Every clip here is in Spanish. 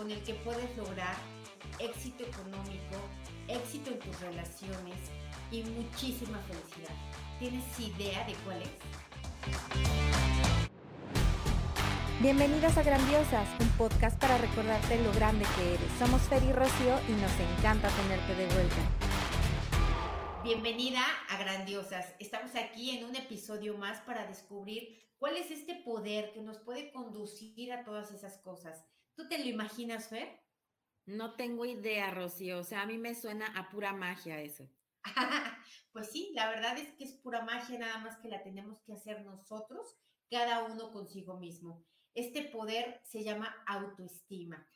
con el que puedes lograr éxito económico, éxito en tus relaciones y muchísima felicidad. ¿Tienes idea de cuál es? Bienvenidas a Grandiosas, un podcast para recordarte lo grande que eres. Somos Fer y Rocío y nos encanta tenerte de vuelta. Bienvenida a Grandiosas. Estamos aquí en un episodio más para descubrir cuál es este poder que nos puede conducir a todas esas cosas. ¿Tú te lo imaginas, Fer? No tengo idea, Rocío. O sea, a mí me suena a pura magia eso. pues sí, la verdad es que es pura magia, nada más que la tenemos que hacer nosotros, cada uno consigo mismo. Este poder se llama autoestima.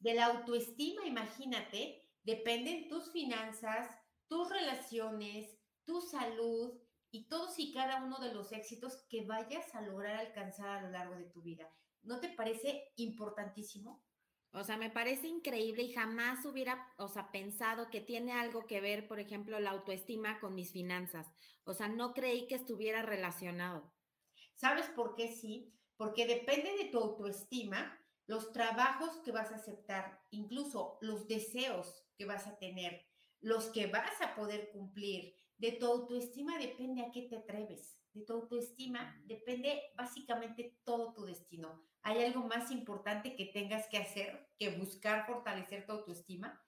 De la autoestima, imagínate, dependen tus finanzas, tus relaciones, tu salud y todos y cada uno de los éxitos que vayas a lograr alcanzar a lo largo de tu vida. ¿No te parece importantísimo? O sea, me parece increíble y jamás hubiera, o sea, pensado que tiene algo que ver, por ejemplo, la autoestima con mis finanzas. O sea, no creí que estuviera relacionado. ¿Sabes por qué sí? Porque depende de tu autoestima, los trabajos que vas a aceptar, incluso los deseos que vas a tener, los que vas a poder cumplir. De tu autoestima depende a qué te atreves. De tu autoestima depende básicamente todo tu destino. ¿Hay algo más importante que tengas que hacer que buscar fortalecer tu autoestima?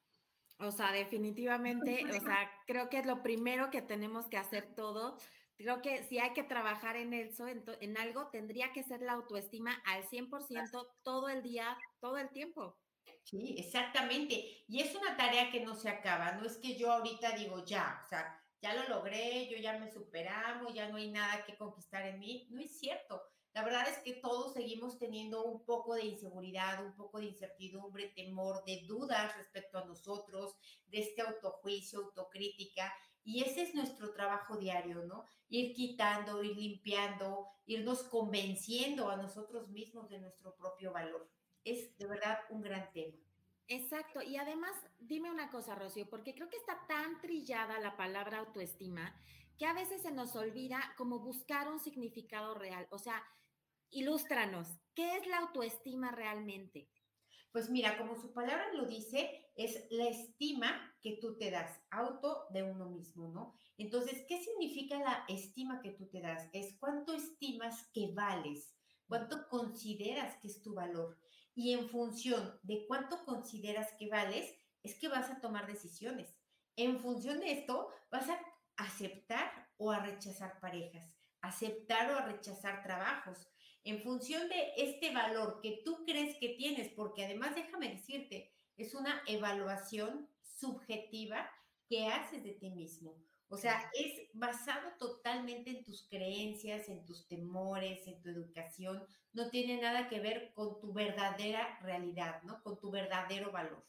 O sea, definitivamente, o sea, creo que es lo primero que tenemos que hacer todo. Creo que si hay que trabajar en eso, en, en algo, tendría que ser la autoestima al 100% todo el día, todo el tiempo. Sí, exactamente. Y es una tarea que no se acaba. No es que yo ahorita digo, ya, o sea, ya lo logré, yo ya me superamos, ya no hay nada que conquistar en mí. No es cierto. La verdad es que todos seguimos teniendo un poco de inseguridad, un poco de incertidumbre, temor, de dudas respecto a nosotros, de este autojuicio, autocrítica. Y ese es nuestro trabajo diario, ¿no? Ir quitando, ir limpiando, irnos convenciendo a nosotros mismos de nuestro propio valor. Es de verdad un gran tema. Exacto. Y además, dime una cosa, Rocío, porque creo que está tan trillada la palabra autoestima que a veces se nos olvida como buscar un significado real. O sea, ilústranos, ¿qué es la autoestima realmente? Pues mira, como su palabra lo dice, es la estima que tú te das, auto de uno mismo, ¿no? Entonces, ¿qué significa la estima que tú te das? Es cuánto estimas que vales, cuánto consideras que es tu valor. Y en función de cuánto consideras que vales, es que vas a tomar decisiones. En función de esto, vas a aceptar o a rechazar parejas, aceptar o a rechazar trabajos, en función de este valor que tú crees que tienes, porque además déjame decirte, es una evaluación subjetiva que haces de ti mismo. O sea, es basado totalmente en tus creencias, en tus temores, en tu educación. No tiene nada que ver con tu verdadera realidad, ¿no? Con tu verdadero valor.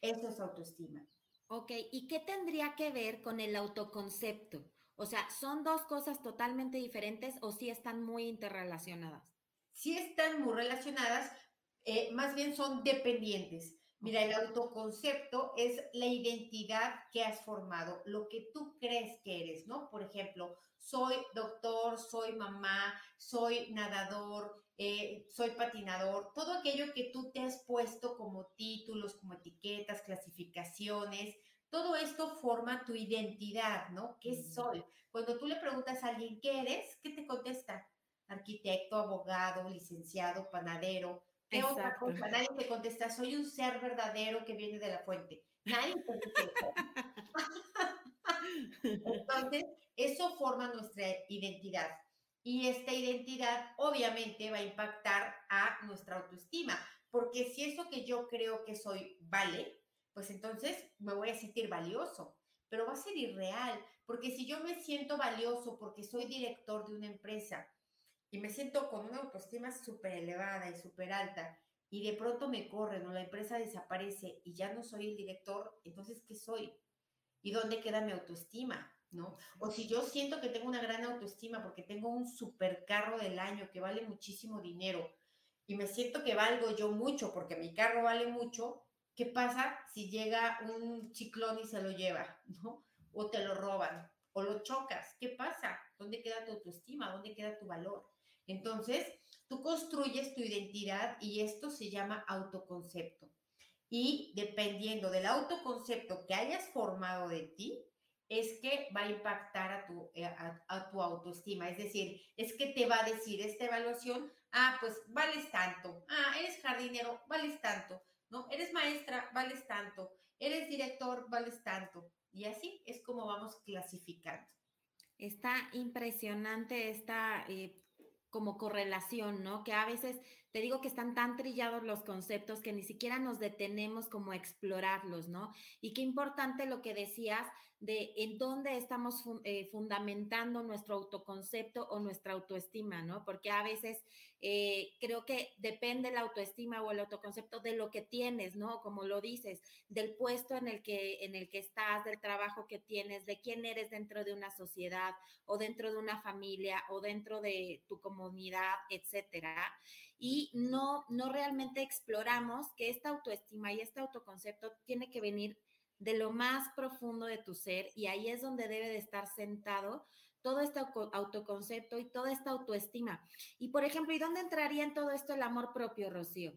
Eso es autoestima. Ok, ¿y qué tendría que ver con el autoconcepto? O sea, ¿son dos cosas totalmente diferentes o sí están muy interrelacionadas? Sí están muy relacionadas, eh, más bien son dependientes. Mira, el autoconcepto es la identidad que has formado, lo que tú crees que eres, ¿no? Por ejemplo, soy doctor, soy mamá, soy nadador, eh, soy patinador, todo aquello que tú te has puesto como títulos, como etiquetas, clasificaciones, todo esto forma tu identidad, ¿no? ¿Qué soy? Cuando tú le preguntas a alguien, ¿qué eres? ¿Qué te contesta? Arquitecto, abogado, licenciado, panadero. ¿Qué otra cosa? Nadie te contesta, soy un ser verdadero que viene de la fuente. Nadie te contesta. Entonces, eso forma nuestra identidad. Y esta identidad obviamente va a impactar a nuestra autoestima, porque si eso que yo creo que soy vale, pues entonces me voy a sentir valioso, pero va a ser irreal, porque si yo me siento valioso porque soy director de una empresa y me siento con una autoestima súper elevada y súper alta, y de pronto me corren o la empresa desaparece y ya no soy el director, entonces, ¿qué soy? ¿Y dónde queda mi autoestima? ¿No? O si yo siento que tengo una gran autoestima porque tengo un super carro del año que vale muchísimo dinero y me siento que valgo yo mucho porque mi carro vale mucho, ¿Qué pasa si llega un ciclón y se lo lleva, ¿no? O te lo roban, o lo chocas. ¿Qué pasa? ¿Dónde queda tu autoestima? ¿Dónde queda tu valor? Entonces, tú construyes tu identidad y esto se llama autoconcepto. Y dependiendo del autoconcepto que hayas formado de ti, es que va a impactar a tu, eh, a, tu autoestima. Es decir, es que te va a decir esta evaluación, ah, pues vales tanto, ah, eres jardinero, vales tanto, ¿no? Eres maestra, vales tanto, eres director, vales tanto. Y así es como vamos clasificando. Está impresionante esta eh, como correlación, ¿no? Que a veces te digo que están tan trillados los conceptos que ni siquiera nos detenemos como a explorarlos, ¿no? Y qué importante lo que decías de en dónde estamos eh, fundamentando nuestro autoconcepto o nuestra autoestima, ¿no? Porque a veces eh, creo que depende la autoestima o el autoconcepto de lo que tienes, ¿no? Como lo dices, del puesto en el que, en el que estás, del trabajo que tienes, de quién eres dentro de una sociedad o dentro de una familia o dentro de tu comunidad, etcétera y no, no realmente exploramos que esta autoestima y este autoconcepto tiene que venir de lo más profundo de tu ser y ahí es donde debe de estar sentado todo este autoconcepto y toda esta autoestima. Y por ejemplo, ¿y dónde entraría en todo esto el amor propio, Rocío?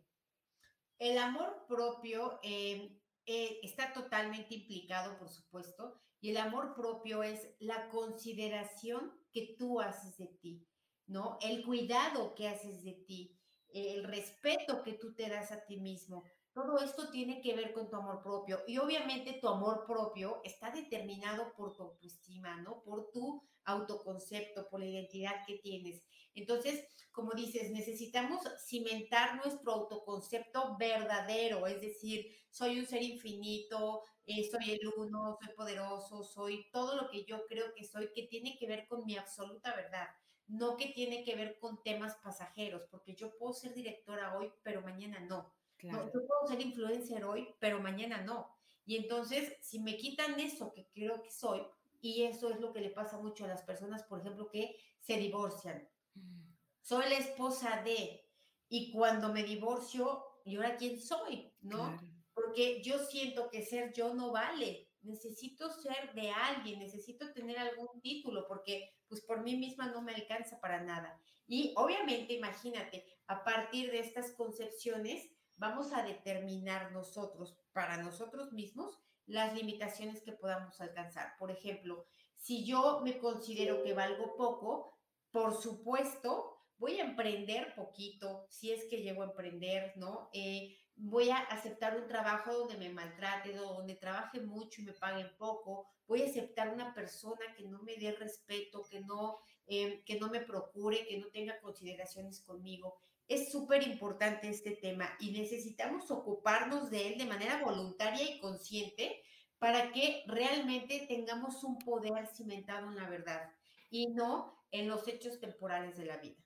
El amor propio eh, eh, está totalmente implicado, por supuesto, y el amor propio es la consideración que tú haces de ti, ¿no? El cuidado que haces de ti, el respeto que tú te das a ti mismo. Todo esto tiene que ver con tu amor propio y obviamente tu amor propio está determinado por tu autoestima, ¿no? Por tu autoconcepto, por la identidad que tienes. Entonces, como dices, necesitamos cimentar nuestro autoconcepto verdadero, es decir, soy un ser infinito, eh, soy el uno, soy poderoso, soy todo lo que yo creo que soy, que tiene que ver con mi absoluta verdad no que tiene que ver con temas pasajeros, porque yo puedo ser directora hoy, pero mañana no. No. Yo puedo ser influencer hoy, pero mañana no. Y entonces, si me quitan eso que creo que soy, y eso es lo que le pasa mucho a las personas, por ejemplo, que se divorcian. Mm. Soy la esposa de, y cuando me divorcio, ¿y ahora quién soy? ¿No? Porque yo siento que ser yo no vale necesito ser de alguien, necesito tener algún título, porque pues por mí misma no me alcanza para nada. Y obviamente, imagínate, a partir de estas concepciones, vamos a determinar nosotros, para nosotros mismos, las limitaciones que podamos alcanzar. Por ejemplo, si yo me considero que valgo poco, por supuesto, voy a emprender poquito, si es que llego a emprender, ¿no? Eh, voy a aceptar un trabajo donde me maltrate, donde trabaje mucho y me paguen poco, voy a aceptar una persona que no me dé respeto, que no, em, que no me procure, que no tenga consideraciones conmigo. Es súper importante este tema y necesitamos ocuparnos de él de manera voluntaria y consciente para que realmente tengamos un poder cimentado en la verdad y no en los hechos temporales de la vida.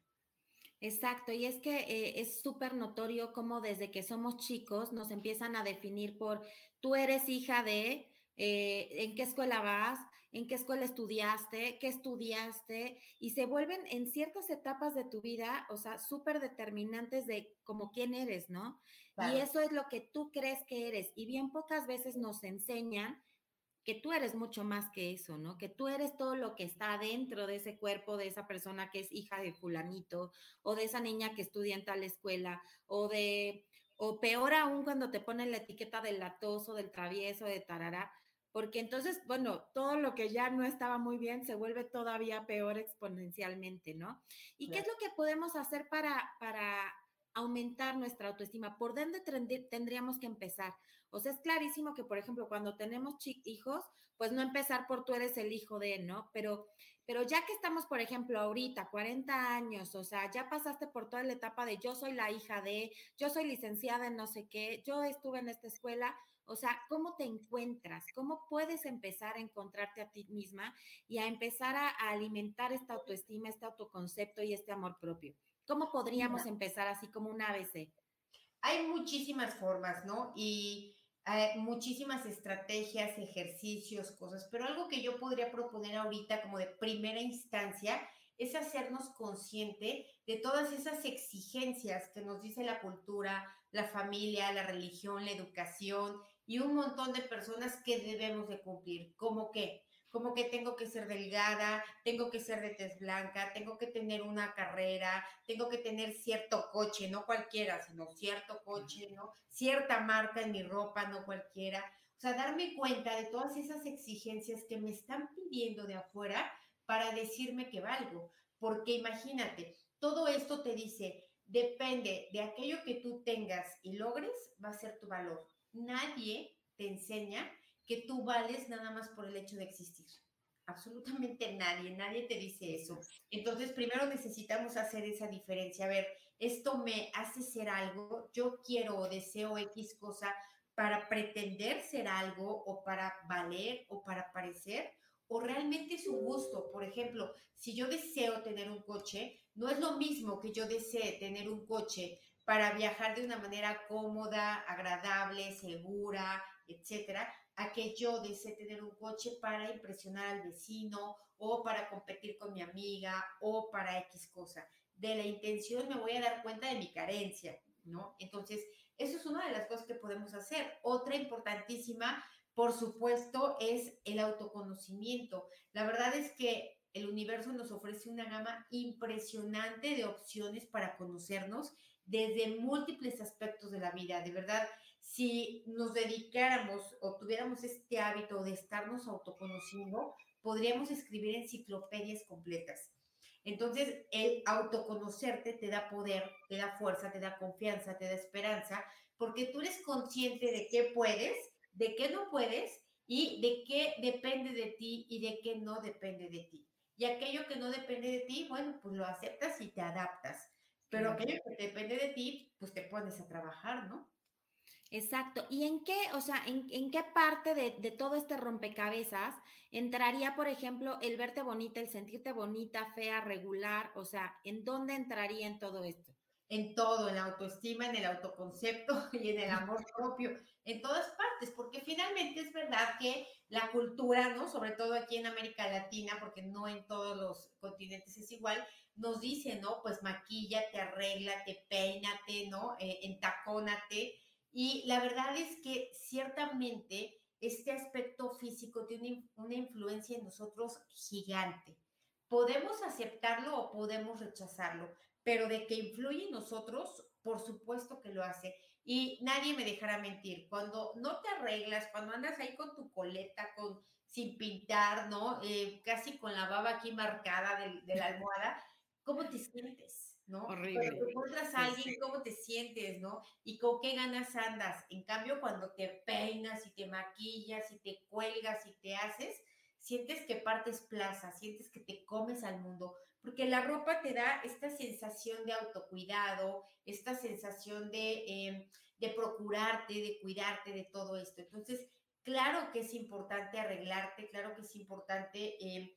Exacto, y es que eh, es súper notorio cómo desde que somos chicos nos empiezan a definir por, tú eres hija de, eh, en qué escuela vas, en qué escuela estudiaste, qué estudiaste, y se vuelven en ciertas etapas de tu vida, o sea, súper determinantes de como quién eres, ¿no? Y eso es lo que tú crees que eres, y bien pocas veces nos enseñan que tú eres mucho más que eso, ¿no? Que tú eres todo lo que está dentro de ese cuerpo de esa persona que es hija de fulanito o de esa niña que estudia en tal escuela o de, o peor aún cuando te ponen la etiqueta del latoso, del travieso, de tarará, porque entonces, bueno, todo lo que ya no estaba muy bien se vuelve todavía peor exponencialmente, ¿no? ¿Y qué es lo que podemos hacer para, para aumentar nuestra autoestima? ¿Por dónde tendríamos que empezar? O sea, es clarísimo que, por ejemplo, cuando tenemos hijos, pues no empezar por tú eres el hijo de, ¿no? Pero, pero ya que estamos, por ejemplo, ahorita, 40 años, o sea, ya pasaste por toda la etapa de yo soy la hija de, yo soy licenciada en no sé qué, yo estuve en esta escuela, o sea, ¿cómo te encuentras? ¿Cómo puedes empezar a encontrarte a ti misma y a empezar a, alimentar esta autoestima, este autoconcepto y este amor propio? ¿Cómo podríamos empezar así como un ABC? Hay muchísimas formas, ¿no? Y hay muchísimas estrategias, ejercicios, cosas, pero algo que yo podría proponer ahorita como de primera instancia es hacernos consciente de todas esas exigencias que nos dice la cultura, la familia, la religión, la educación y un montón de personas que debemos de cumplir. ¿Cómo qué? como que tengo que ser delgada, tengo que ser de tez blanca, tengo que tener una carrera, tengo que tener cierto coche, no cualquiera, sino cierto coche, ¿no? Cierta marca en mi ropa, no cualquiera. O sea, darme cuenta de todas esas exigencias que me están pidiendo de afuera para decirme que valgo. Porque imagínate, todo esto te dice, depende de aquello que tú tengas y logres, va a ser tu valor. Nadie te enseña que tú vales nada más por el hecho de existir. Absolutamente nadie, nadie te dice eso. Entonces, primero necesitamos hacer esa diferencia. A ver, esto me hace ser algo, yo quiero o deseo X cosa para pretender ser algo o para valer o para parecer, o realmente es un gusto. Por ejemplo, si yo deseo tener un coche, no es lo mismo que yo desee tener un coche para viajar de una manera cómoda, agradable, segura, etcétera, a que yo desee tener un coche para impresionar al vecino o para competir con mi amiga o para X cosa. De la intención me voy a dar cuenta de mi carencia, ¿no? Entonces, eso es una de las cosas que podemos hacer. Otra importantísima, por supuesto, es el autoconocimiento. La verdad es que el universo nos ofrece una gama impresionante de opciones para conocernos desde múltiples aspectos de la vida. De verdad, si nos dedicáramos o tuviéramos este hábito de estarnos autoconociendo, podríamos escribir enciclopedias completas. Entonces, el autoconocerte te da poder, te da fuerza, te da confianza, te da esperanza, porque tú eres consciente de qué puedes, de qué no puedes y de qué depende de ti y de qué no depende de ti. Y aquello que no depende de ti, bueno, pues lo aceptas y te adaptas. Pero aquello que depende de ti, pues te pones a trabajar, ¿no? Exacto. ¿Y en qué, o sea, en, qué parte de, de, todo este rompecabezas entraría, por ejemplo, el verte bonita, el sentirte bonita, fea, regular? O sea, ¿en dónde entraría en todo esto? En todo, en la autoestima, en el autoconcepto y en el amor propio, en todas partes, porque finalmente es verdad que la cultura, ¿no? Sobre todo aquí en América Latina, porque no en todos los continentes es igual, nos dice, ¿no? Pues maquíllate, arréglate, peínate, ¿no? Eh, entacónate y la verdad es que ciertamente este aspecto físico tiene una influencia en nosotros gigante. Podemos aceptarlo o podemos rechazarlo, pero de que influye en nosotros, por supuesto que lo hace. Y nadie me dejará mentir. Cuando no te arreglas, cuando andas ahí con tu coleta, con sin pintar, ¿no? Eh, casi con la baba aquí marcada de, de la almohada, ¿cómo te sientes? ¿no? Horrible. Cuando encuentras a alguien, ¿cómo te sientes, no? Y con qué ganas andas. En cambio, cuando te peinas y te maquillas y te cuelgas y te haces, sientes que partes plaza, sientes que te comes al mundo, porque la ropa te da esta sensación de autocuidado, esta sensación de, em, de procurarte, de cuidarte de todo esto. Entonces, claro que es importante arreglarte, claro que es importante em,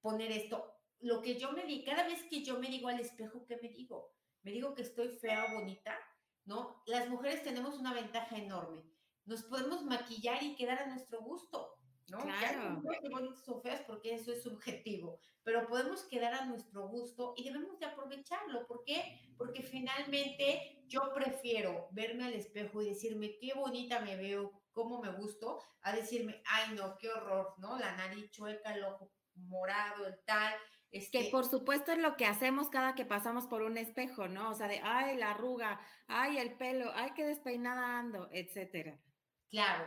poner esto lo que yo me di, cada vez que yo me digo al espejo, ¿qué me digo? Me digo que estoy fea o bonita, ¿no? Las mujeres tenemos una ventaja enorme. Nos podemos maquillar y quedar a nuestro gusto, ¿no? Claro. qué bonitas o feas porque eso es subjetivo, pero podemos quedar a nuestro gusto y debemos de aprovecharlo. ¿Por qué? Porque finalmente yo prefiero verme al espejo y decirme qué bonita me veo, cómo me gusto, a decirme, ay no, qué horror, ¿no? La nariz chueca, el ojo morado, el tal, es que por supuesto es lo que hacemos cada que pasamos por un espejo, ¿no? O sea, de, ay, la arruga, ay, el pelo, ay, qué despeinada ando, etcétera. Claro.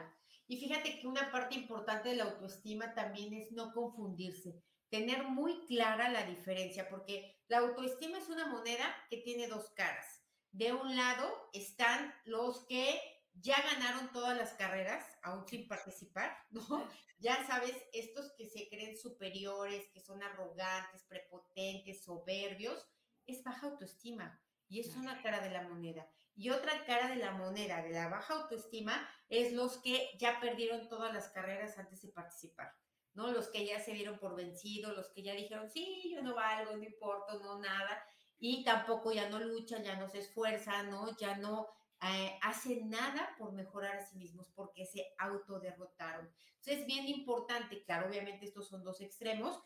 Y fíjate que una parte importante de la autoestima también es no confundirse, tener muy clara la diferencia, porque la autoestima es una moneda que tiene dos caras. De un lado están los que ya ganaron todas las carreras, sin participar, ¿no? Ya sabes, estos que se creen superiores, que son arrogantes, prepotentes, soberbios, es baja autoestima y es una cara de la moneda. Y otra cara de la moneda de la baja autoestima es los que ya perdieron todas las carreras antes de participar, ¿no? Los que ya se dieron por vencidos, los que ya dijeron, sí, yo no valgo, no importa, no nada, y tampoco ya no luchan, ya no se esfuerzan, ¿no? Ya no eh, hacen nada por mejorar a sí mismos porque se autoderrotaron. Entonces es bien importante, claro, obviamente estos son dos extremos,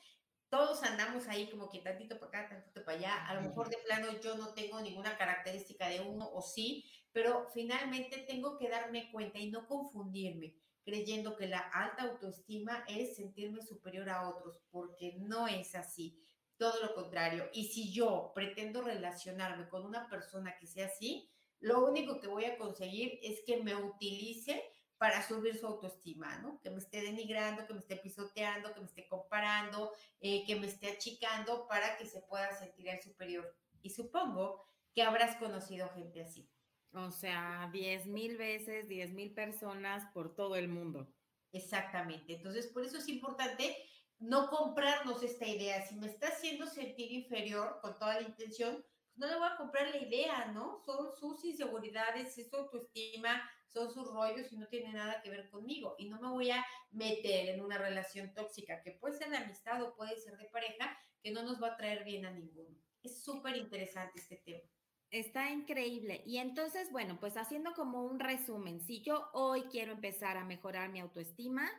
todos andamos ahí como que tantito para acá, tantito para allá, a lo mejor de plano yo no tengo ninguna característica de uno o sí, pero finalmente tengo que darme cuenta y no confundirme creyendo que la alta autoestima es sentirme superior a otros, porque no es así. Todo lo contrario. Y si yo pretendo relacionarme con una persona que sea así, lo único que voy a conseguir es que me utilice para subir su autoestima, ¿no? Que me esté denigrando, que me esté pisoteando, que me esté comparando, eh, que me esté achicando para que se pueda sentir el superior. Y supongo que habrás conocido gente así. O sea, diez mil veces, diez mil personas por todo el mundo. Exactamente. Entonces, por eso es importante no comprarnos esta idea. Si me está haciendo sentir inferior con toda la intención, no le voy a comprar la idea, ¿no? Son sus inseguridades, es su autoestima, son sus rollos y no tiene nada que ver conmigo. Y no me voy a meter en una relación tóxica, que puede ser de amistad o puede ser de pareja, que no nos va a traer bien a ninguno. Es súper interesante este tema. Está increíble. Y entonces, bueno, pues haciendo como un resumen, si yo hoy quiero empezar a mejorar mi autoestima,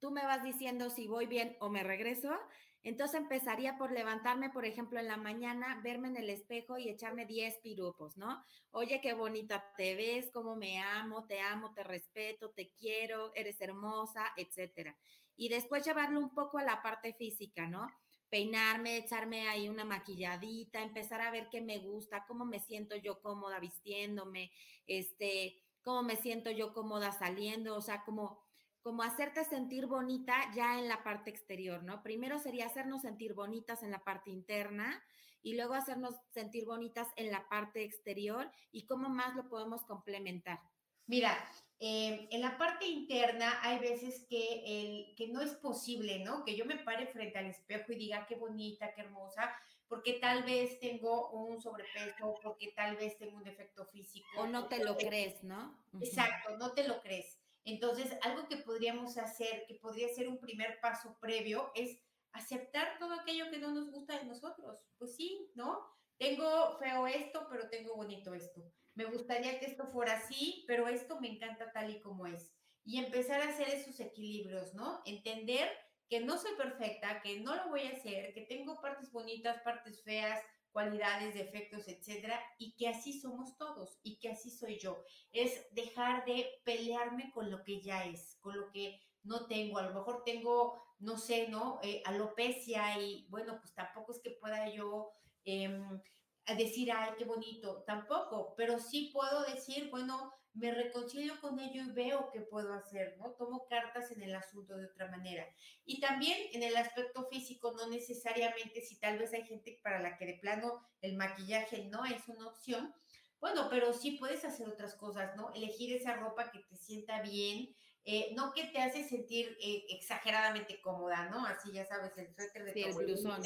tú me vas diciendo si voy bien o me regreso. Entonces empezaría por levantarme, por ejemplo, en la mañana, verme en el espejo y echarme 10 pirupos, ¿no? Oye, qué bonita te ves, cómo me amo, te amo, te respeto, te quiero, eres hermosa, etcétera. Y después llevarlo un poco a la parte física, ¿no? Peinarme, echarme ahí una maquilladita, empezar a ver qué me gusta, cómo me siento yo cómoda vistiéndome, este, cómo me siento yo cómoda saliendo, o sea, como como hacerte sentir bonita ya en la parte exterior, ¿no? Primero sería hacernos sentir bonitas en la parte interna y luego hacernos sentir bonitas en la parte exterior y cómo más lo podemos complementar. Mira, em, en la parte interna hay veces que, el, que no es posible, ¿no? Que yo me pare frente al espejo y diga qué bonita, qué hermosa, porque tal vez tengo un sobrepeso, porque tal vez tengo un defecto físico. O no te lo crees, ¿no? Exacto, no te lo crees. Entonces, algo que podríamos hacer, que podría ser un primer paso previo, es aceptar todo aquello que no nos gusta de nosotros. Pues sí, ¿no? Tengo feo esto, pero tengo bonito esto. Me gustaría que esto fuera así, pero esto me encanta tal y como es. Y empezar a hacer esos equilibrios, ¿no? Entender que no soy perfecta, que no lo voy a hacer, que tengo partes bonitas, partes feas, cualidades, defectos, etcétera, y que así somos todos y que así soy yo. Es dejar de pelearme con lo que ya es, con lo que no tengo. A lo mejor tengo, no sé, ¿no? Eh, alopecia y bueno, pues tampoco es que pueda yo em, decir, ay, qué bonito, tampoco, pero sí puedo decir, bueno, me reconcilio con ello y veo qué puedo hacer, ¿no? Tomo cartas en el asunto de otra manera. Y también en el aspecto físico, no necesariamente si tal vez hay gente para la que de plano el maquillaje no es una opción, bueno, pero sí puedes hacer otras cosas, ¿no? Elegir esa ropa que te sienta bien, eh, no que te hace sentir eh, exageradamente cómoda, ¿no? Así ya sabes, el suéter de sí, el blusón.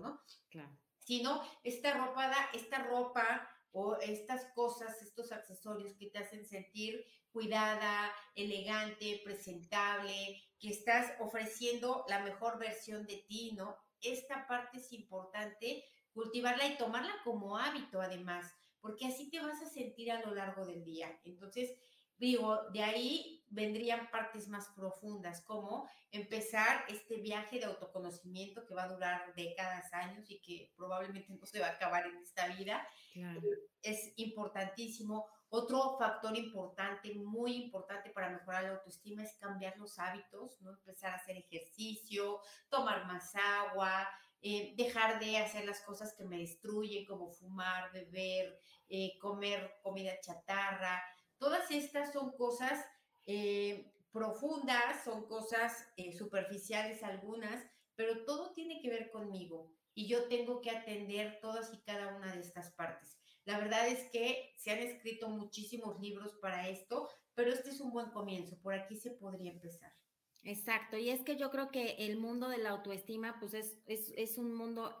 ¿no? Claro. Sino esta ropa, esta ropa o estas cosas, estos accesorios que te hacen sentir cuidada, elegante, presentable, que estás ofreciendo la mejor versión de ti, ¿no? Esta parte es importante cultivarla y tomarla como hábito además, porque así te vas a sentir a lo largo del día. Entonces, digo, de ahí vendrían partes más profundas, como empezar este viaje de autoconocimiento que va a durar décadas, años y que probablemente no se va a acabar en esta vida. Es importantísimo. Otro factor importante, muy importante para mejorar la autoestima es cambiar los hábitos, ¿no? Empezar a hacer ejercicio, tomar más agua, eh, dejar de hacer las cosas que me destruyen, como fumar, beber, eh, comer comida chatarra, Todas estas son cosas eh, profundas, son cosas eh, superficiales algunas, pero todo tiene que ver conmigo y yo tengo que atender todas y cada una de estas partes. La verdad es que se han escrito muchísimos libros para esto, pero este es un buen comienzo, por aquí se podría empezar. Exacto, y es que yo creo que el mundo de la autoestima, pues es, es, es un mundo,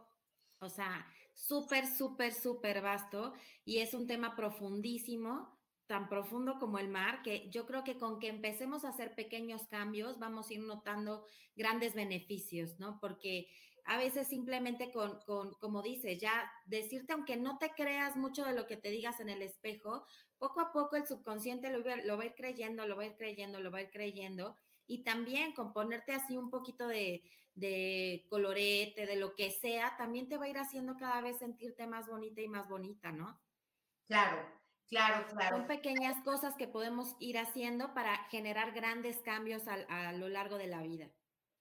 o sea, súper, súper, súper vasto y es un tema profundísimo tan profundo como el mar, que yo creo que con que empecemos a hacer pequeños cambios vamos a ir notando grandes beneficios, ¿no? Porque a veces simplemente con, con, como dices, ya decirte, aunque no te creas mucho de lo que te digas en el espejo, poco a poco el subconsciente lo, lo va a ir creyendo, lo va a ir creyendo, lo va a ir creyendo. Y también con ponerte así un poquito de, de colorete, de lo que sea, también te va a ir haciendo cada vez sentirte más bonita y más bonita, ¿no? Claro, Claro, claro. Son pequeñas cosas que podemos ir haciendo para generar grandes cambios a, lo largo de la vida.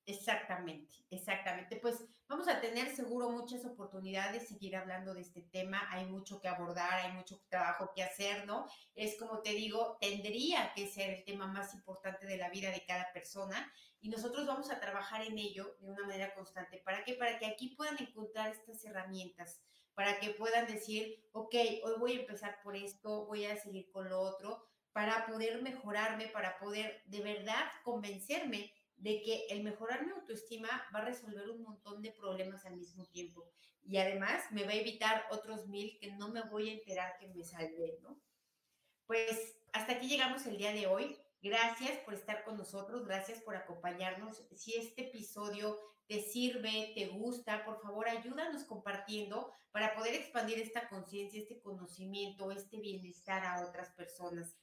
Exactamente, exactamente. Pues vamos a tener seguro muchas oportunidades de seguir hablando de este tema. Hay mucho que abordar, hay mucho trabajo que hacer, ¿no? Es como te digo, tendría que ser el tema más importante de la vida de cada persona y nosotros vamos a trabajar en ello de una manera constante. ¿Para qué? Para que aquí puedan encontrar estas herramientas para que puedan decir, ok, hoy voy a empezar por esto, voy a seguir con lo otro, para poder mejorarme, para poder de verdad convencerme de que el mejorar mi autoestima va a resolver un montón de problemas al mismo tiempo. Y además me va a evitar otros mil que no me voy a enterar que me salvé, ¿no? Pues hasta aquí llegamos el día de hoy. Gracias por estar con nosotros, gracias por acompañarnos. Si este episodio te sirve, te gusta, por favor ayúdanos compartiendo para poder expandir esta conciencia, este conocimiento, este bienestar a otras personas.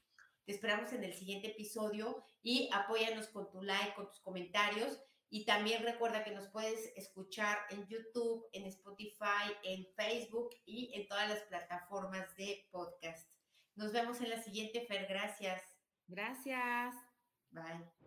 Te esperamos en el siguiente episodio y apóyanos con tu like, con tus comentarios. Y también recuerda que nos puedes escuchar en YouTube, en Spotify, en Facebook y en todas las plataformas de podcast. Nos vemos en la siguiente, Fer. Gracias. Gracias. Bye.